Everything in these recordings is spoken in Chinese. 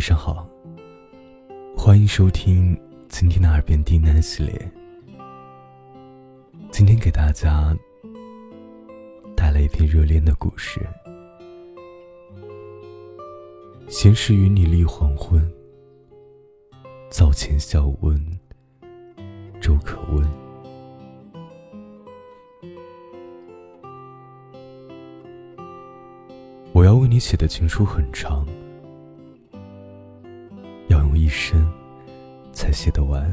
晚上好，欢迎收听今天的耳边低喃系列。今天给大家带来一篇热恋的故事。闲时与你立黄昏，灶前笑温粥可温。我要为你写的情书很长。一生才写得完，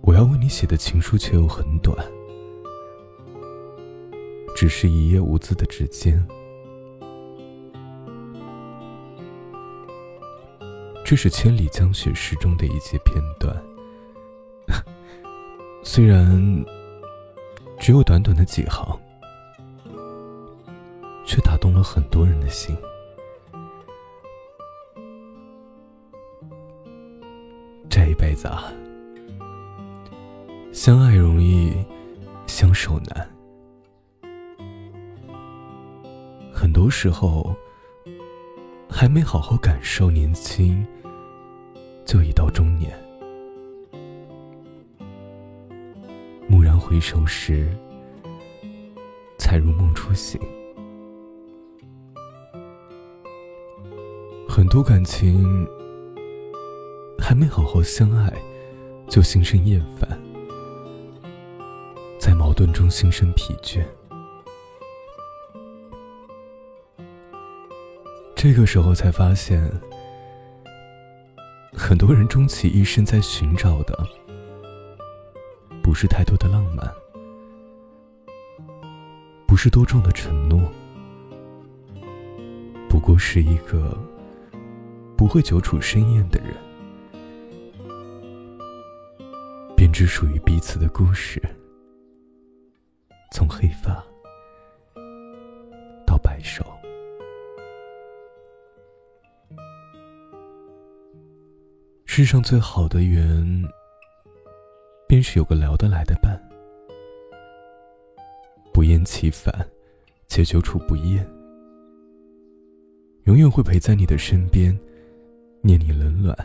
我要为你写的情书却又很短，只是一页无字的纸笺。这是《千里江雪》诗中的一节片段，虽然只有短短的几行，却打动了很多人的心。这一辈子啊，相爱容易，相守难。很多时候，还没好好感受年轻，就已到中年。蓦然回首时，才如梦初醒。很多感情。还没好好相爱，就心生厌烦，在矛盾中心生疲倦。这个时候才发现，很多人终其一生在寻找的，不是太多的浪漫，不是多重的承诺，不过是一个不会久处深厌的人。只属于彼此的故事，从黑发到白首。世上最好的缘，便是有个聊得来的伴，不厌其烦，且久处不厌，永远会陪在你的身边，念你冷暖，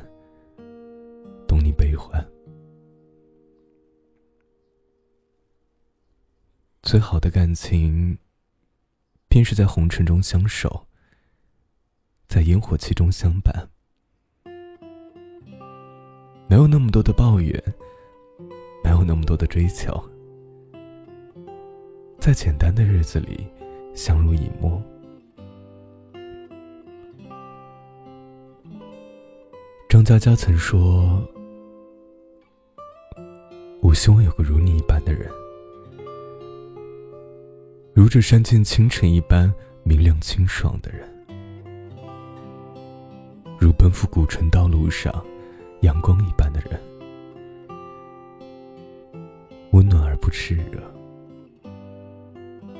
懂你悲欢。最好的感情，便是在红尘中相守，在烟火气中相伴。没有那么多的抱怨，没有那么多的追求，在简单的日子里相濡以沫。张嘉佳曾说：“我希望有个如你一般如这山间清晨一般明亮清爽的人，如奔赴古城道路上阳光一般的人，温暖而不炽热，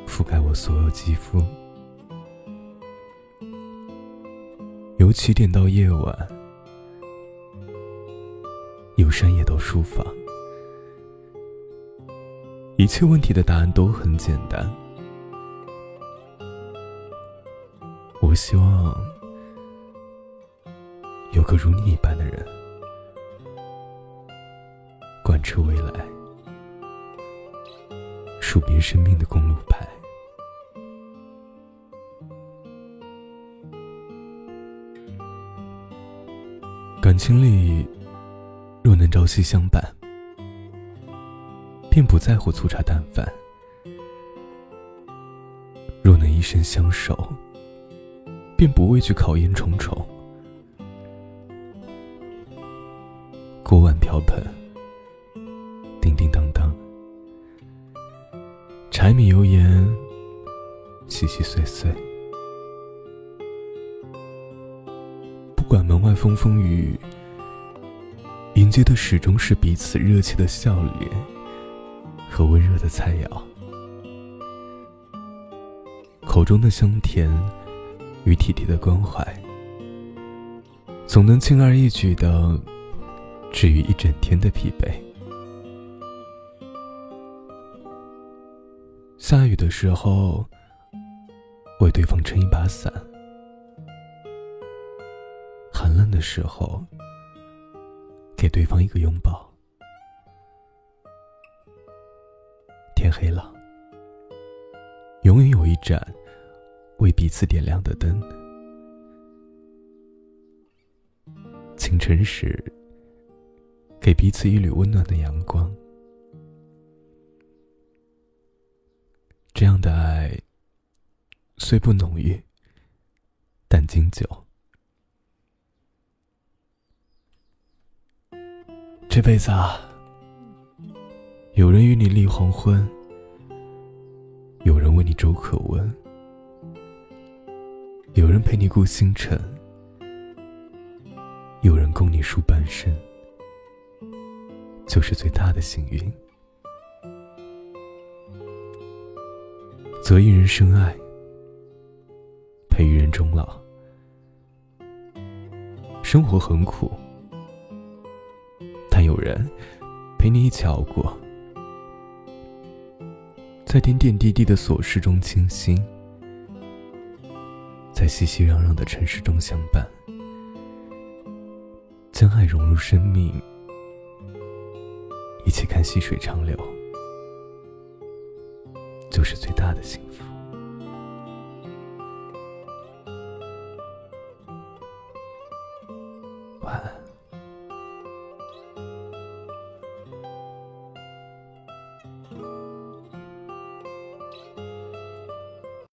覆盖我所有肌肤。由起点到夜晚，由深夜到书房，一切问题的答案都很简单。希望有个如你一般的人，贯彻未来，数遍生命的公路牌。感情里，若能朝夕相伴，便不在乎粗茶淡饭；若能一生相守，便不畏惧考验重重，锅碗瓢盆，叮叮当当，柴米油盐，细细碎碎。不管门外风风雨雨，迎接的始终是彼此热切的笑脸和温热的菜肴，口中的香甜。与体贴的关怀，总能轻而易举的治愈一整天的疲惫。下雨的时候，为对方撑一把伞；寒冷的时候，给对方一个拥抱。天黑了，永远有一盏为彼此点亮的灯。清晨时，给彼此一缕温暖的阳光。这样的爱，虽不浓郁，但经久。这辈子啊，有人与你立黄昏，有人为你粥可温，有人陪你顾星辰，有人供你数半生，就是最大的幸运。择一人深爱，陪一人终老。生活很苦，但有人陪你一起熬过，在点点滴滴的琐事中倾心，在熙熙攘攘的城市中相伴，将爱融入生命，一起看细水长流。就是最大的幸福。晚安。